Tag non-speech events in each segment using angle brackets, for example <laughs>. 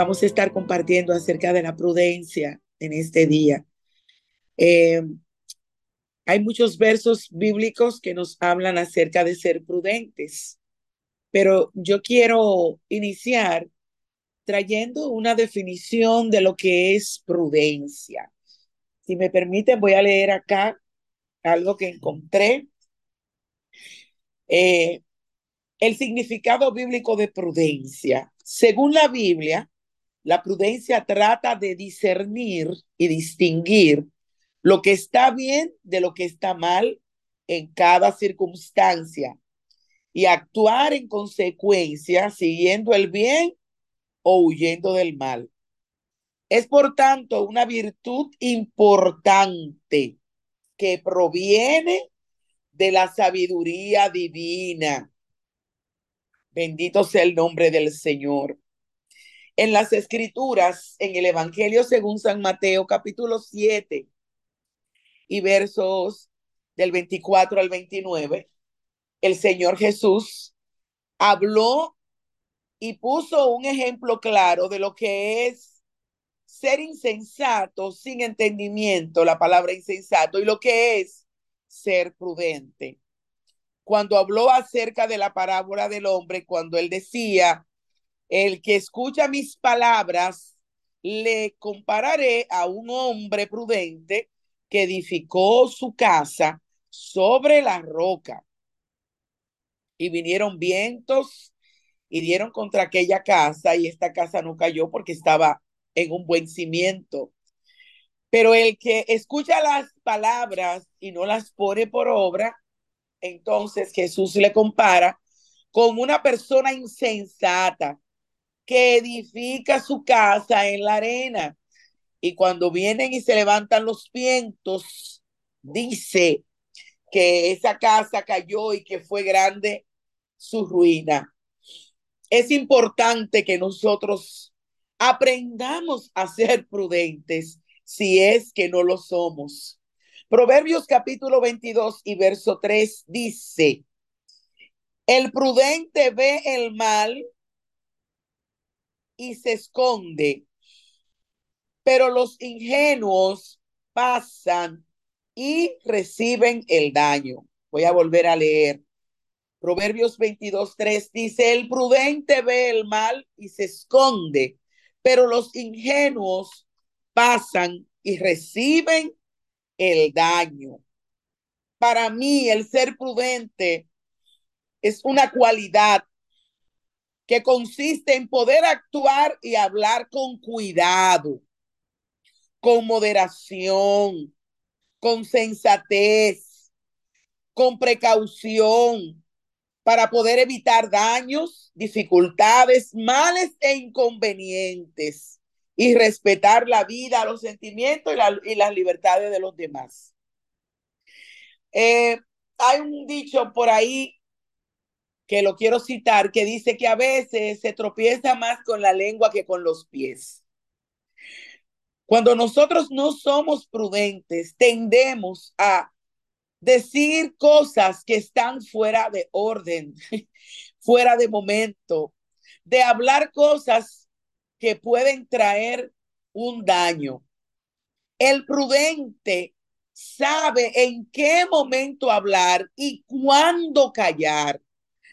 vamos a estar compartiendo acerca de la prudencia en este día. Eh, hay muchos versos bíblicos que nos hablan acerca de ser prudentes, pero yo quiero iniciar trayendo una definición de lo que es prudencia. Si me permiten, voy a leer acá algo que encontré. Eh, el significado bíblico de prudencia. Según la Biblia, la prudencia trata de discernir y distinguir lo que está bien de lo que está mal en cada circunstancia y actuar en consecuencia siguiendo el bien o huyendo del mal. Es por tanto una virtud importante que proviene de la sabiduría divina. Bendito sea el nombre del Señor. En las escrituras, en el Evangelio según San Mateo, capítulo 7 y versos del 24 al 29, el Señor Jesús habló y puso un ejemplo claro de lo que es ser insensato sin entendimiento, la palabra insensato, y lo que es ser prudente. Cuando habló acerca de la parábola del hombre, cuando él decía, el que escucha mis palabras, le compararé a un hombre prudente que edificó su casa sobre la roca. Y vinieron vientos y dieron contra aquella casa y esta casa no cayó porque estaba en un buen cimiento. Pero el que escucha las palabras y no las pone por obra, entonces Jesús le compara con una persona insensata que edifica su casa en la arena. Y cuando vienen y se levantan los vientos, dice que esa casa cayó y que fue grande su ruina. Es importante que nosotros aprendamos a ser prudentes si es que no lo somos. Proverbios capítulo 22 y verso 3 dice, el prudente ve el mal y se esconde, pero los ingenuos pasan y reciben el daño. Voy a volver a leer. Proverbios 22, 3 dice, el prudente ve el mal y se esconde, pero los ingenuos pasan y reciben el daño. Para mí, el ser prudente es una cualidad que consiste en poder actuar y hablar con cuidado, con moderación, con sensatez, con precaución, para poder evitar daños, dificultades, males e inconvenientes y respetar la vida, los sentimientos y, las libertades de los demás. Eh, hay un dicho por ahí que lo quiero citar, que dice que a veces se tropieza más con la lengua que con los pies. Cuando nosotros no somos prudentes, tendemos a decir cosas que están fuera de orden, <laughs> fuera de momento, de hablar cosas que pueden traer un daño. El prudente sabe en qué momento hablar y cuándo callar.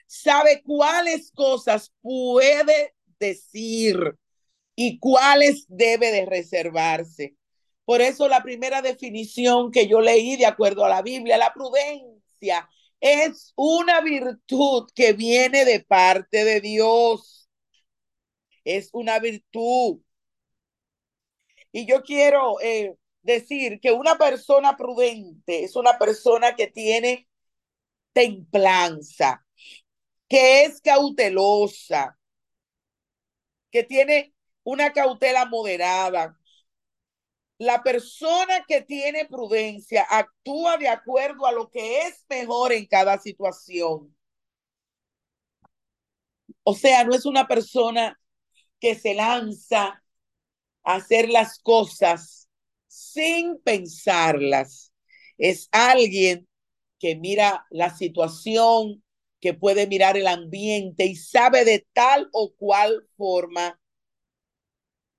Sabe cuáles cosas puede decir y cuáles debe de reservarse. Por eso la primera definición que yo leí de acuerdo a la Biblia, la prudencia es una virtud que viene de parte de Dios. Es una virtud. Y yo quiero eh, decir que una persona prudente es una persona que tiene templanza, que es cautelosa, que tiene una cautela moderada, la persona que tiene prudencia actúa de acuerdo a lo que es mejor en cada situación. O sea, no es una persona que se lanza a hacer las cosas sin pensarlas. Es alguien que mira la situación, que puede mirar el ambiente y sabe de tal o cual forma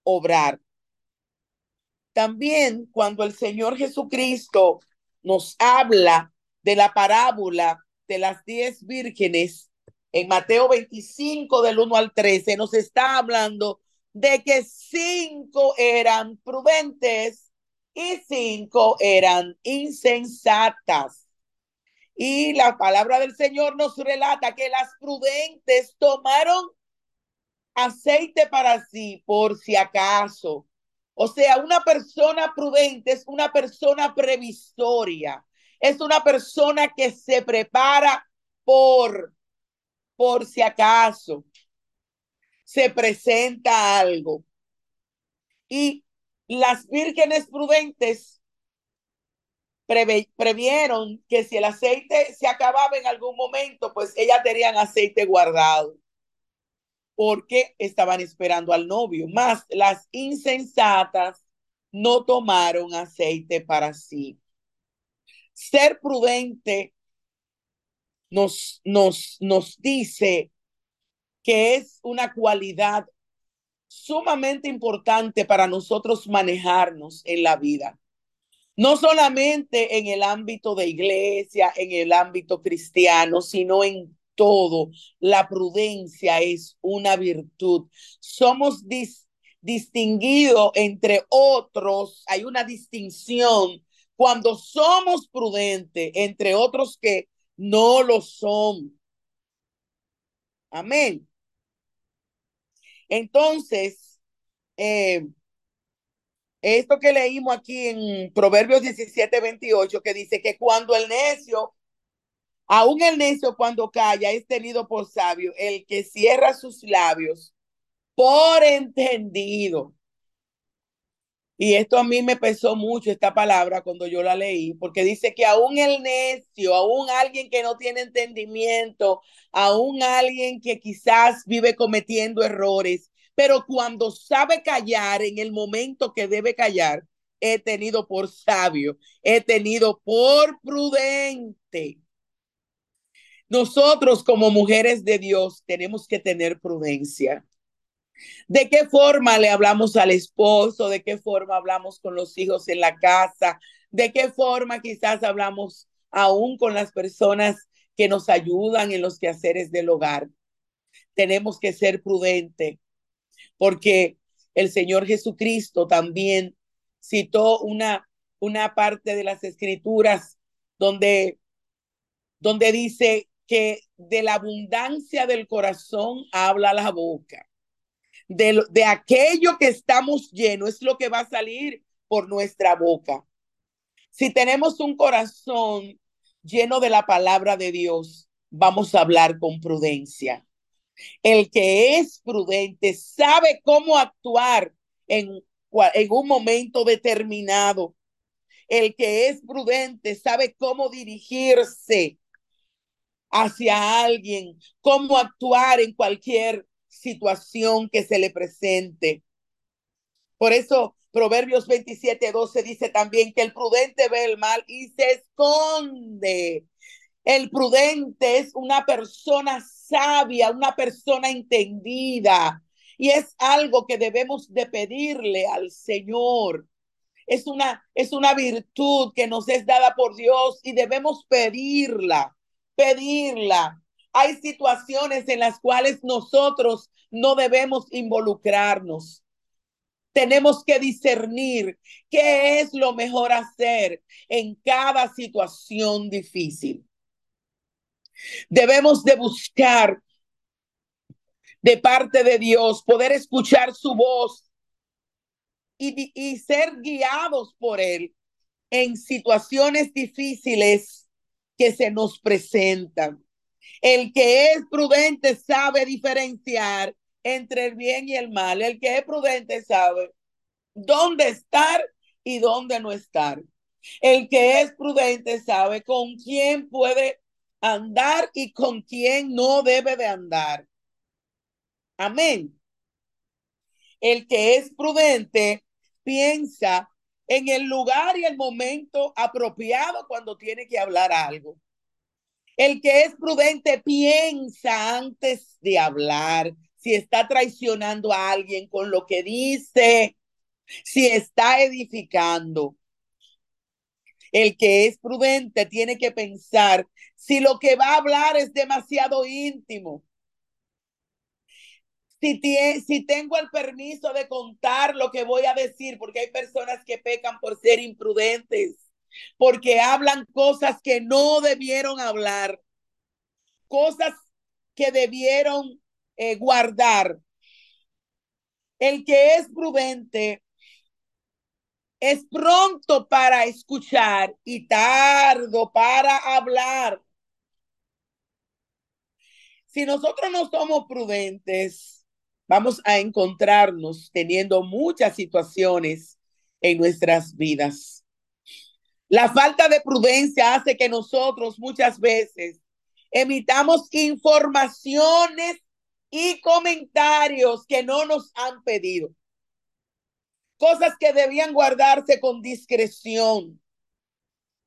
obrar. También cuando el Señor Jesucristo nos habla de la parábola de las diez vírgenes en Mateo 25 del 1 al 13, nos está hablando de que cinco eran prudentes y cinco eran insensatas. Y la palabra del Señor nos relata que las prudentes tomaron aceite para sí por si acaso. O sea, una persona prudente es una persona previsoria, es una persona que se prepara por, por si acaso se presenta algo. Y las vírgenes prudentes previeron que si el aceite se acababa en algún momento, pues ellas tenían aceite guardado porque estaban esperando al novio. Más las insensatas no tomaron aceite para sí. Ser prudente nos, nos, nos dice que es una cualidad sumamente importante para nosotros manejarnos en la vida. No solamente en el ámbito de iglesia, en el ámbito cristiano, sino en todo. La prudencia es una virtud. Somos distinguidos entre otros. Hay una distinción cuando somos prudentes entre otros que no lo son. Amén. Entonces, eh, esto que leímos aquí en Proverbios 17, 28, que dice que cuando el necio, aún el necio cuando calla es tenido por sabio, el que cierra sus labios por entendido. Y esto a mí me pesó mucho esta palabra cuando yo la leí, porque dice que aún el necio, aún alguien que no tiene entendimiento, aún alguien que quizás vive cometiendo errores, pero cuando sabe callar en el momento que debe callar, he tenido por sabio, he tenido por prudente. Nosotros como mujeres de Dios tenemos que tener prudencia. ¿De qué forma le hablamos al esposo? ¿De qué forma hablamos con los hijos en la casa? ¿De qué forma quizás hablamos aún con las personas que nos ayudan en los quehaceres del hogar? Tenemos que ser prudentes porque el Señor Jesucristo también citó una, una parte de las escrituras donde, donde dice que de la abundancia del corazón habla la boca de, de aquello que estamos llenos, es lo que va a salir por nuestra boca. Si tenemos un corazón lleno de la palabra de Dios, vamos a hablar con prudencia. El que es prudente sabe cómo actuar en, un momento determinado. El que es prudente sabe cómo dirigirse hacia alguien, cómo actuar en cualquier situación que se le presente. Por eso Proverbios 27, 12 dice también que el prudente ve el mal y se esconde. El prudente es una persona sabia, una persona entendida. Y es algo que debemos de pedirle al Señor. Es una, es una virtud que nos es dada por Dios y debemos pedirla, pedirla hay situaciones en las cuales nosotros no debemos involucrarnos. Tenemos que discernir qué es lo mejor hacer en cada situación difícil. Debemos de buscar de parte de Dios, poder escuchar su voz y, y ser guiados por Él en situaciones difíciles que se nos presentan. El que es prudente sabe diferenciar entre el bien y el mal. El que es prudente sabe dónde estar y dónde no estar. El que es prudente sabe con quién puede andar y con quién no debe de andar. Amén. El que es prudente piensa en el lugar y el momento apropiado cuando tiene que hablar algo. El que es prudente piensa antes de hablar, si está traicionando a alguien con lo que dice, si está edificando. El que es prudente tiene que pensar si lo que va a hablar es demasiado íntimo. Si, si tengo el permiso de contar lo que voy a decir, porque hay personas que pecan por ser imprudentes, porque hablan cosas que no debieron hablar, cosas que debieron eh, guardar. El que es prudente es pronto para escuchar y tardo para hablar. Si nosotros no somos prudentes, vamos a encontrarnos teniendo muchas situaciones en nuestras vidas. La falta de prudencia hace que nosotros muchas veces emitamos informaciones y comentarios que no nos han pedido cosas que debían guardarse con discreción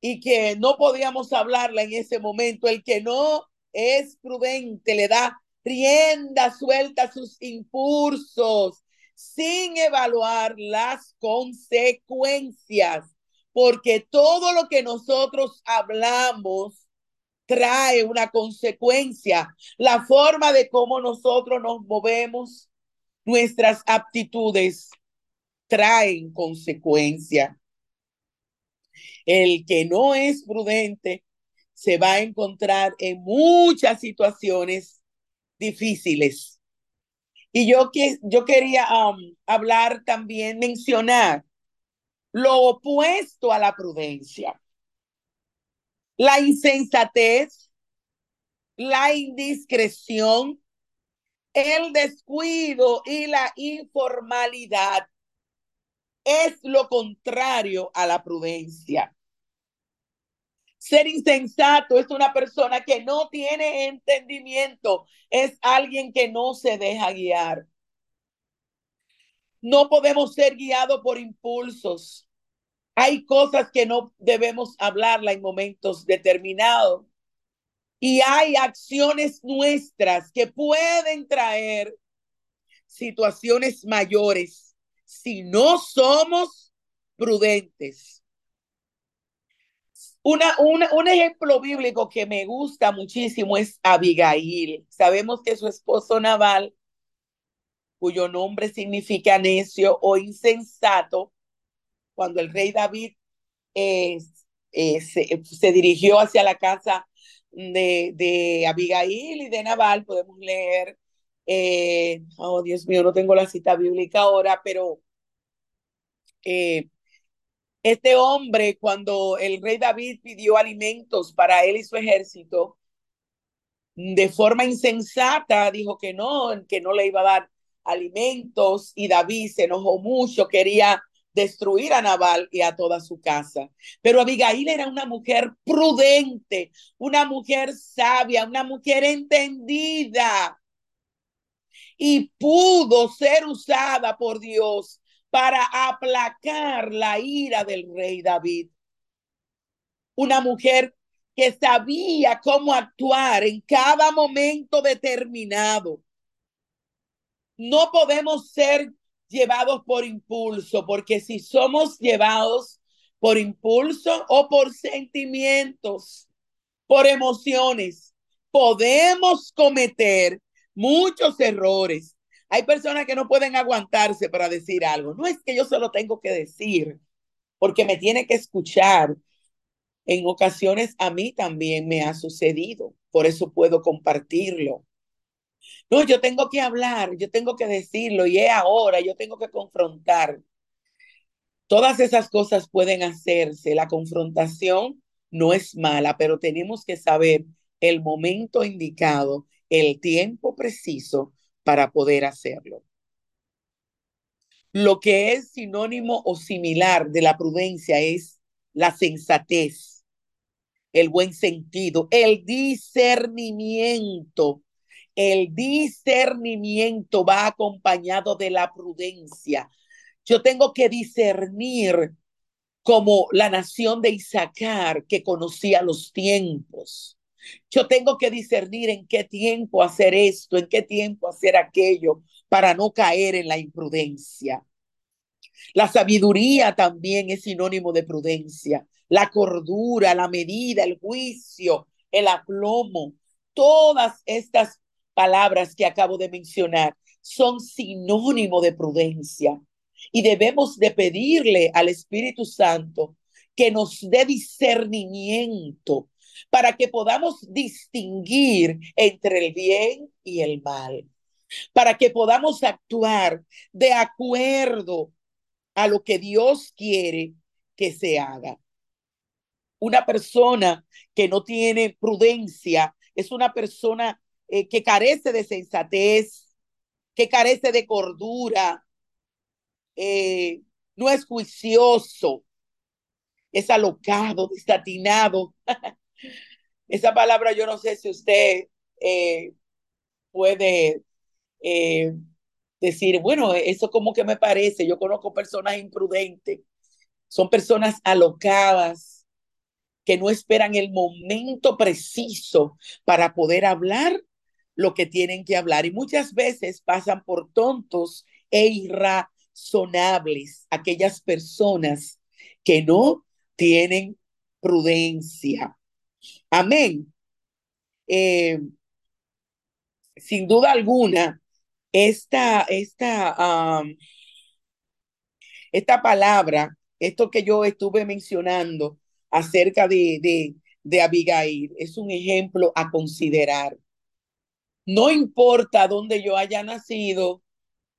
y que no podíamos hablarla en ese momento. El que no es prudente le da rienda suelta a sus impulsos sin evaluar las consecuencias, porque todo lo que nosotros hablamos trae una consecuencia. La forma de cómo nosotros nos movemos, nuestras aptitudes traen consecuencia. El que no es prudente se va a encontrar en muchas situaciones difíciles. Y yo, yo quería um, hablar también, mencionar lo opuesto a la prudencia. La insensatez, la indiscreción, el descuido y la informalidad es lo contrario a la prudencia. Ser insensato es una persona que no tiene entendimiento, es alguien que no se deja guiar. No podemos ser guiados por impulsos. Hay cosas que no debemos hablarla en momentos determinados. Y hay acciones nuestras que pueden traer situaciones mayores si no somos prudentes. Una, un ejemplo bíblico que me gusta muchísimo es Abigail. Sabemos que su esposo Naval, cuyo nombre significa necio o insensato, cuando el rey David se, se, dirigió hacia la casa de, de Abigail y de Naval, podemos leer eh, oh, Dios mío, no tengo la cita bíblica ahora, pero eh, este hombre, cuando el rey David pidió alimentos para él y su ejército, de forma insensata dijo que no, que no le iba a dar alimentos y David se enojó mucho, quería destruir a Nabal y a toda su casa. Pero Abigail era una mujer prudente, una mujer sabia, una mujer entendida y pudo ser usada por Dios para aplacar la ira del rey David. Una mujer que sabía cómo actuar en cada momento determinado. No podemos ser llevados por impulso, porque si somos llevados por impulso o por sentimientos, por emociones, podemos cometer muchos errores. Hay personas que no pueden aguantarse para decir algo. No es que yo solo tengo que decir, porque me tiene que escuchar. En ocasiones a mí también me ha sucedido, por eso puedo compartirlo. No, yo tengo que hablar, yo tengo que decirlo y es ahora, yo tengo que confrontar. Todas esas cosas pueden hacerse. La confrontación no es mala, pero tenemos que saber el momento indicado el tiempo preciso para poder hacerlo. Lo que es sinónimo o similar de la prudencia es la sensatez, el buen sentido, el discernimiento. El discernimiento va acompañado de la prudencia. Yo tengo que discernir como la nación de Isaacar que conocía los tiempos Yo tengo que discernir en qué tiempo hacer esto, en qué tiempo hacer aquello, para no caer en la imprudencia. La sabiduría también es sinónimo de prudencia. La cordura, la medida, el juicio, el aplomo, todas estas palabras que acabo de mencionar son sinónimo de prudencia. Y debemos de pedirle al Espíritu Santo que nos dé discernimiento para que podamos distinguir entre el bien y el mal, para que podamos actuar de acuerdo a lo que Dios quiere que se haga. Una persona que no tiene prudencia es una persona eh, que carece de sensatez, que carece de cordura, eh, no es juicioso, es alocado, desatinado. <laughs> Esa palabra yo no sé si usted eh, puede decir, bueno, eso como que me parece, yo conozco personas imprudentes, son personas alocadas que no esperan el momento preciso para poder hablar lo que tienen que hablar y muchas veces pasan por tontos e irrazonables aquellas personas que no tienen prudencia. Amén. Eh, sin duda alguna, esta, esta, esta palabra, esto que yo estuve mencionando acerca de, de, de Abigail, es un ejemplo a considerar. No importa dónde yo haya nacido,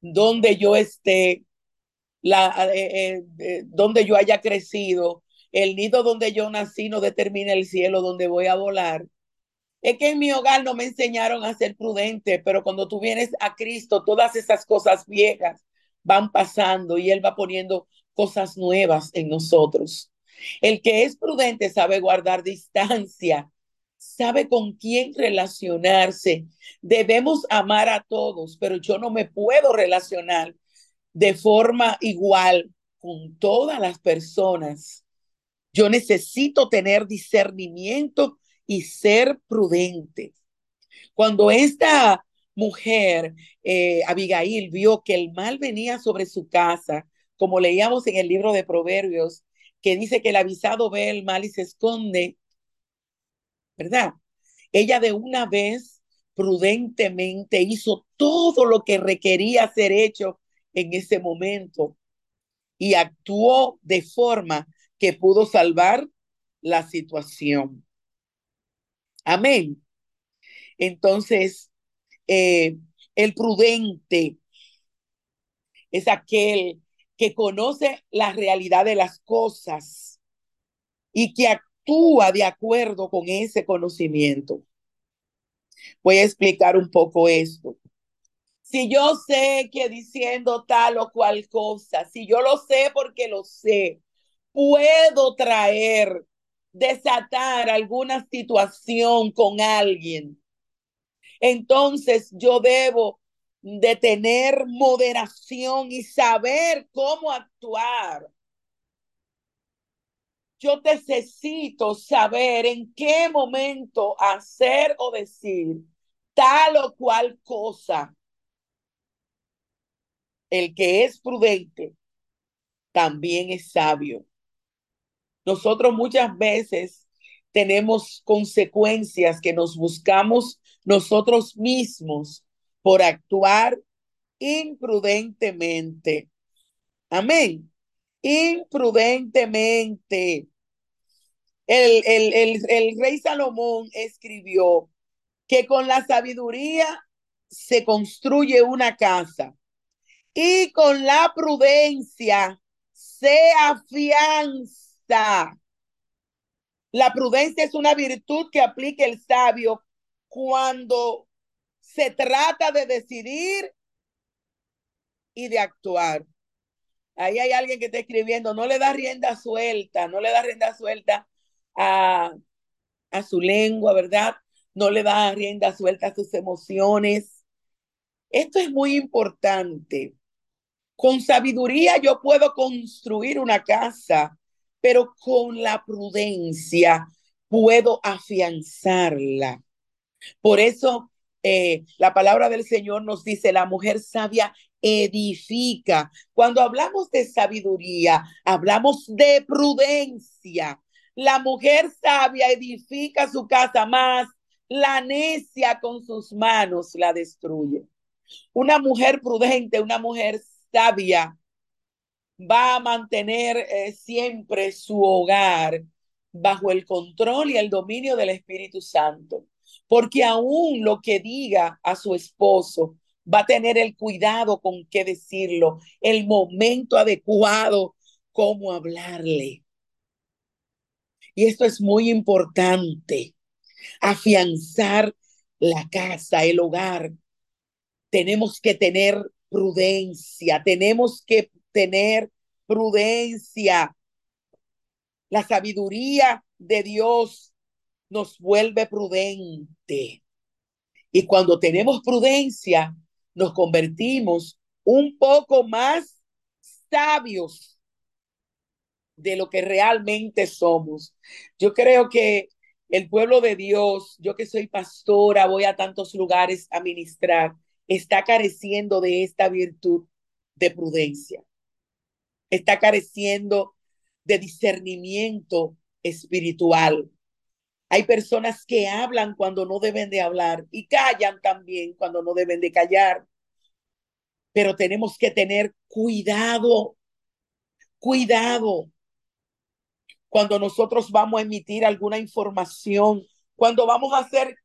dónde yo esté, la, eh, eh, donde yo haya crecido, el nido donde yo nací no determina el cielo donde voy a volar. Es que en mi hogar no me enseñaron a ser prudente, pero cuando tú vienes a Cristo, todas esas cosas viejas van pasando y Él va poniendo cosas nuevas en nosotros. El que es prudente sabe guardar distancia, sabe con quién relacionarse. Debemos amar a todos, pero yo no me puedo relacionar de forma igual con todas las personas. Yo necesito tener discernimiento y ser prudente. Cuando esta mujer, eh, Abigail, vio que el mal venía sobre su casa, como leíamos en el libro de Proverbios, que dice que el avisado ve el mal y se esconde, ¿verdad? Ella de una vez prudentemente hizo todo lo que requería ser hecho en ese momento y actuó de forma que pudo salvar la situación. Amén. Entonces, eh, el prudente es aquel que conoce la realidad de las cosas y que actúa de acuerdo con ese conocimiento. Voy a explicar un poco esto. Si yo sé que diciendo tal o cual cosa, si yo lo sé porque lo sé, puedo traer desatar alguna situación con alguien, entonces yo debo de tener moderación y saber cómo actuar. Yo necesito saber en qué momento hacer o decir tal o cual cosa. El que es prudente también es sabio. Nosotros muchas veces tenemos consecuencias que nos buscamos nosotros mismos por actuar imprudentemente. Amén. Imprudentemente. El, el, el, el rey Salomón escribió que con la sabiduría se construye una casa y con la prudencia se afianza la prudencia es una virtud que aplica el sabio cuando se trata de decidir y de actuar. Ahí hay alguien que está escribiendo, no le da rienda suelta, no le da rienda suelta a, a su lengua, ¿verdad? No le da rienda suelta a sus emociones. Esto es muy importante. Con sabiduría yo puedo construir una casa pero con la prudencia puedo afianzarla. Por eso eh, la palabra del Señor nos dice, la mujer sabia edifica. Cuando hablamos de sabiduría, hablamos de prudencia. La mujer sabia edifica su casa más, la necia con sus manos la destruye. Una mujer prudente, una mujer sabia, va a mantener eh, siempre su hogar bajo el control y el dominio del Espíritu Santo, porque aún lo que diga a su esposo va a tener el cuidado con qué decirlo, el momento adecuado, cómo hablarle. Y esto es muy importante, afianzar la casa, el hogar. Tenemos que tener prudencia, tenemos que tener prudencia. La sabiduría de Dios nos vuelve prudente. Y cuando tenemos prudencia, nos convertimos un poco más sabios de lo que realmente somos. Yo creo que el pueblo de Dios, yo que soy pastora, voy a tantos lugares a ministrar, está careciendo de esta virtud de prudencia. Está careciendo de discernimiento espiritual. Hay personas que hablan cuando no deben de hablar y callan también cuando no deben de callar. Pero tenemos que tener cuidado, cuidado cuando nosotros vamos a emitir alguna información, cuando vamos a hacer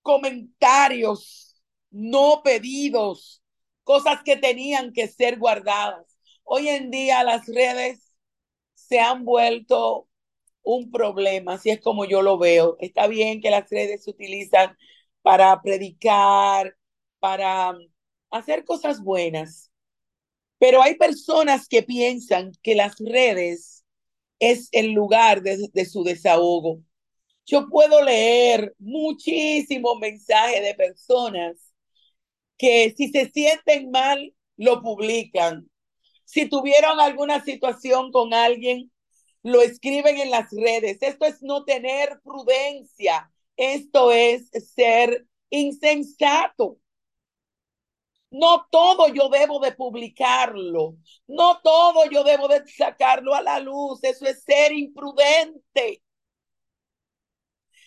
comentarios no pedidos, cosas que tenían que ser guardadas. Hoy en día las redes se han vuelto un problema, así es como yo lo veo. Está bien que las redes se utilizan para predicar, para hacer cosas buenas, pero hay personas que piensan que las redes es el lugar de, de su desahogo. Yo puedo leer muchísimos mensajes de personas que si se sienten mal, lo publican. Si tuvieron alguna situación con alguien, lo escriben en las redes. Esto es no tener prudencia. Esto es ser insensato. No todo yo debo de publicarlo. No todo yo debo de sacarlo a la luz. Eso es ser imprudente.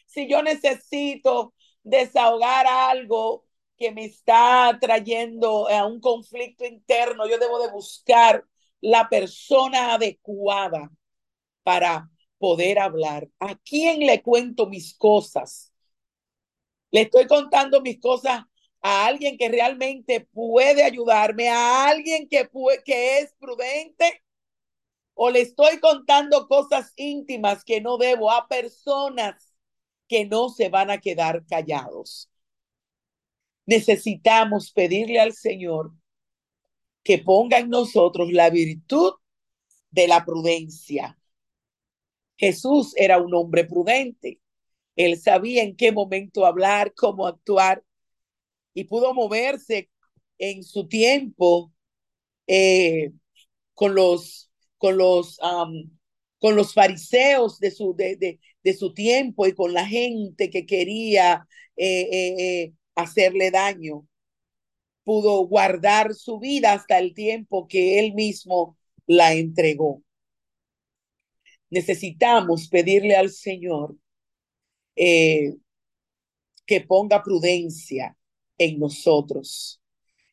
Si yo necesito desahogar algo que me está trayendo a un conflicto interno, yo debo de buscar la persona adecuada para poder hablar. ¿A quién le cuento mis cosas? Le estoy contando mis cosas a alguien que realmente puede ayudarme, a alguien que, que es prudente, o le estoy contando cosas íntimas que no debo a personas que no se van a quedar callados necesitamos pedirle al Señor que ponga en nosotros la virtud de la prudencia. Jesús era un hombre prudente. Él sabía en qué momento hablar, cómo actuar y pudo moverse en su tiempo eh, con los con los con los fariseos de su de, de, de, su tiempo y con la gente que quería eh, eh, hacerle daño. Pudo guardar su vida hasta el tiempo que él mismo la entregó. Necesitamos pedirle al Señor eh, que ponga prudencia en nosotros.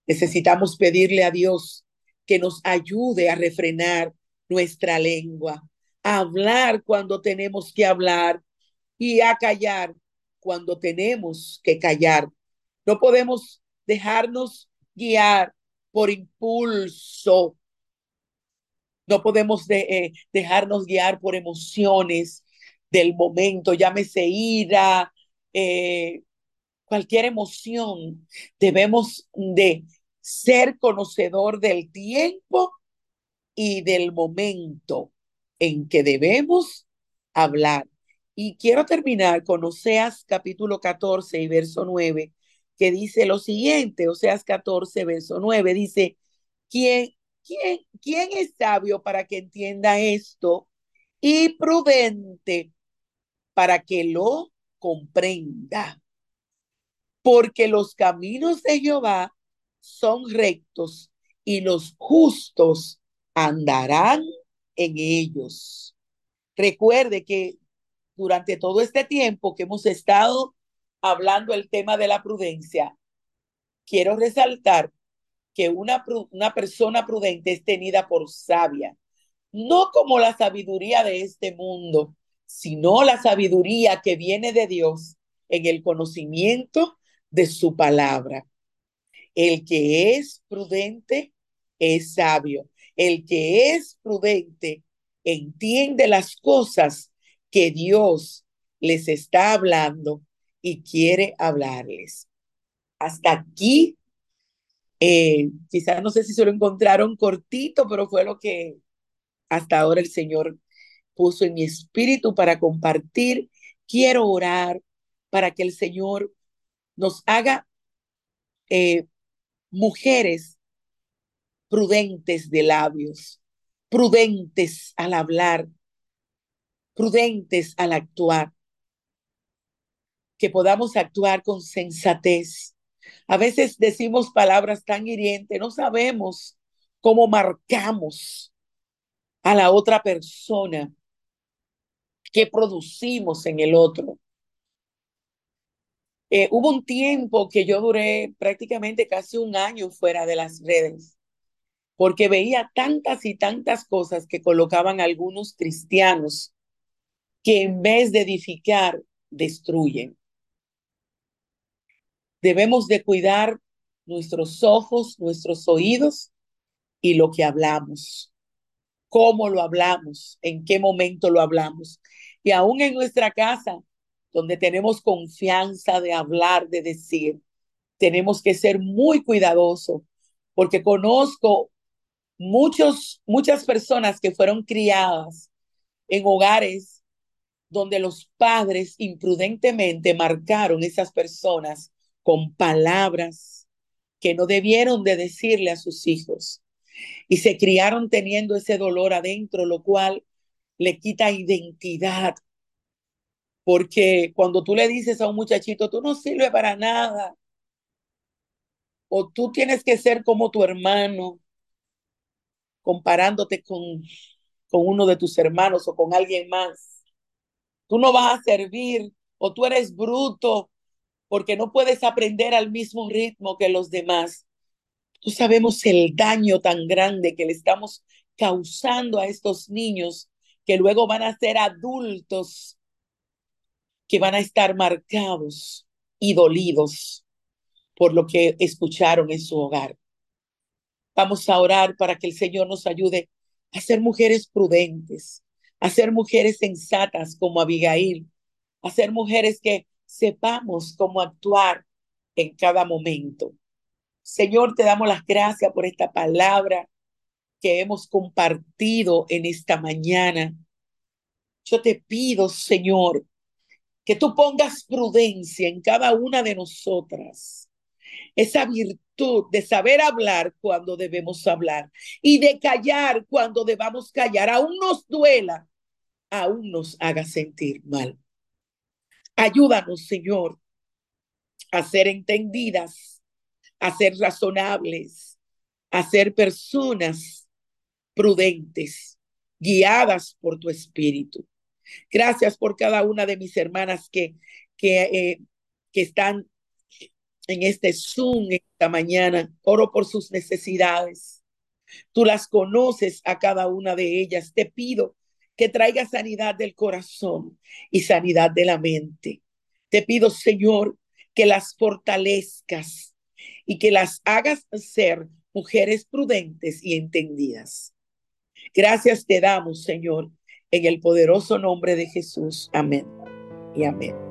Necesitamos pedirle a Dios que nos ayude a refrenar nuestra lengua, a hablar cuando tenemos que hablar y a callar cuando tenemos que callar no podemos dejarnos guiar por impulso. No podemos eh, dejarnos guiar por emociones del momento, llámese ira, eh, cualquier emoción. Debemos de ser conocedor del tiempo y del momento en que debemos hablar. Y quiero terminar con Oseas capítulo 14 y verso 9, que dice lo siguiente, Oseas 14, verso 9, dice, ¿quién, quién, quién es sabio para que entienda esto? Y prudente para que lo comprenda. Porque los caminos de Jehová son rectos y los justos andarán en ellos. Recuerde que durante todo este tiempo que hemos estado hablando el tema de la prudencia, quiero resaltar que una, una persona prudente es tenida por sabia, no como la sabiduría de este mundo, sino la sabiduría que viene de Dios en el conocimiento de su palabra. El que es prudente es sabio. El que es prudente entiende las cosas que Dios les está hablando y quiere hablarles. Hasta aquí, eh, quizás no sé si se lo encontraron cortito, pero fue lo que hasta ahora el Señor puso en mi espíritu para compartir. Quiero orar para que el Señor nos haga eh, mujeres prudentes de labios, prudentes al hablar, prudentes al actuar, que podamos actuar con sensatez. A veces decimos palabras tan hirientes, no sabemos cómo marcamos a la otra persona, qué producimos en el otro. Eh, hubo un tiempo que yo duré prácticamente casi un año fuera de las redes, porque veía tantas y tantas cosas que colocaban algunos cristianos que en vez de edificar, destruyen. Debemos de cuidar nuestros ojos, nuestros oídos y lo que hablamos, cómo lo hablamos, en qué momento lo hablamos. Y aún en nuestra casa, donde tenemos confianza de hablar, de decir, tenemos que ser muy cuidadosos, porque conozco muchos, muchas personas que fueron criadas en hogares donde los padres imprudentemente marcaron esas personas con palabras que no debieron de decirle a sus hijos. Y se criaron teniendo ese dolor adentro, lo cual le quita identidad. Porque cuando tú le dices a un muchachito, tú no sirves para nada, o tú tienes que ser como tu hermano, comparándote con, con uno de tus hermanos o con alguien más, tú no vas a servir, o tú eres bruto, porque no puedes aprender al mismo ritmo que los demás. Tú sabemos el daño tan grande que le estamos causando a estos niños que luego van a ser adultos que van a estar marcados y dolidos por lo que escucharon en su hogar. Vamos a orar para que el Señor nos ayude a ser mujeres prudentes, a ser mujeres sensatas como Abigail, a ser mujeres que sepamos cómo actuar en cada momento. Señor, te damos las gracias por esta palabra que hemos compartido en esta mañana. Yo te pido, Señor, que tú pongas prudencia en cada una de nosotras, esa virtud de saber hablar cuando debemos hablar y de callar cuando debamos callar, aún nos duela, aún nos haga sentir mal. Ayúdanos, Señor, a ser entendidas, a ser razonables, a ser personas prudentes, guiadas por tu espíritu. Gracias por cada una de mis hermanas que, que, eh, que están en este Zoom esta mañana. Oro por sus necesidades. Tú las conoces a cada una de ellas. Te pido que traiga sanidad del corazón y sanidad de la mente. Te pido, Señor, que las fortalezcas y que las hagas ser mujeres prudentes y entendidas. Gracias te damos, Señor, en el poderoso nombre de Jesús. Amén y amén.